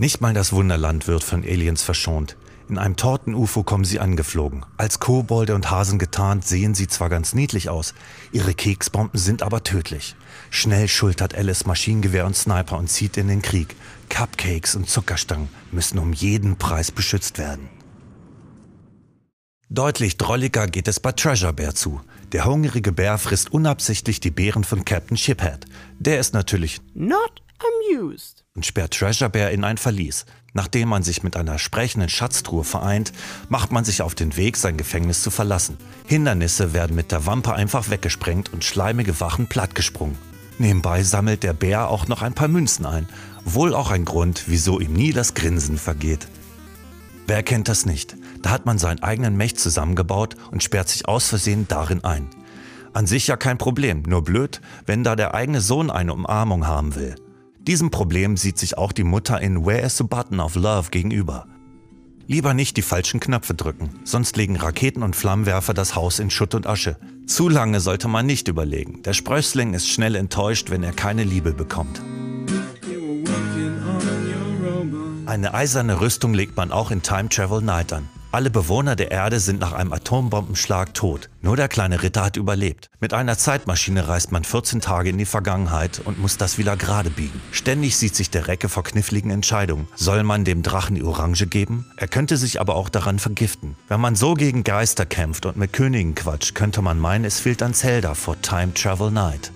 Nicht mal das Wunderland wird von Aliens verschont. In einem Torten-UFO kommen sie angeflogen. Als Kobolde und Hasen getarnt sehen sie zwar ganz niedlich aus, ihre Keksbomben sind aber tödlich. Schnell schultert Alice Maschinengewehr und Sniper und zieht in den Krieg. Cupcakes und Zuckerstangen müssen um jeden Preis beschützt werden. Deutlich drolliger geht es bei Treasure Bear zu. Der hungrige Bär frisst unabsichtlich die Beeren von Captain Shiphead. Der ist natürlich Not amused. und sperrt Treasure Bear in ein Verlies. Nachdem man sich mit einer sprechenden Schatztruhe vereint, macht man sich auf den Weg, sein Gefängnis zu verlassen. Hindernisse werden mit der Wampe einfach weggesprengt und schleimige Wachen plattgesprungen. Nebenbei sammelt der Bär auch noch ein paar Münzen ein. Wohl auch ein Grund, wieso ihm nie das Grinsen vergeht. Wer kennt das nicht? Da hat man seinen eigenen Mech zusammengebaut und sperrt sich aus Versehen darin ein. An sich ja kein Problem, nur blöd, wenn da der eigene Sohn eine Umarmung haben will. Diesem Problem sieht sich auch die Mutter in Where is the Button of Love gegenüber. Lieber nicht die falschen Knöpfe drücken, sonst legen Raketen und Flammenwerfer das Haus in Schutt und Asche. Zu lange sollte man nicht überlegen. Der Sprössling ist schnell enttäuscht, wenn er keine Liebe bekommt. Eine eiserne Rüstung legt man auch in Time Travel Night an. Alle Bewohner der Erde sind nach einem Atombombenschlag tot. Nur der kleine Ritter hat überlebt. Mit einer Zeitmaschine reist man 14 Tage in die Vergangenheit und muss das wieder gerade biegen. Ständig sieht sich der Recke vor kniffligen Entscheidungen. Soll man dem Drachen die Orange geben? Er könnte sich aber auch daran vergiften. Wenn man so gegen Geister kämpft und mit Königen quatscht, könnte man meinen, es fehlt an Zelda vor Time Travel Night.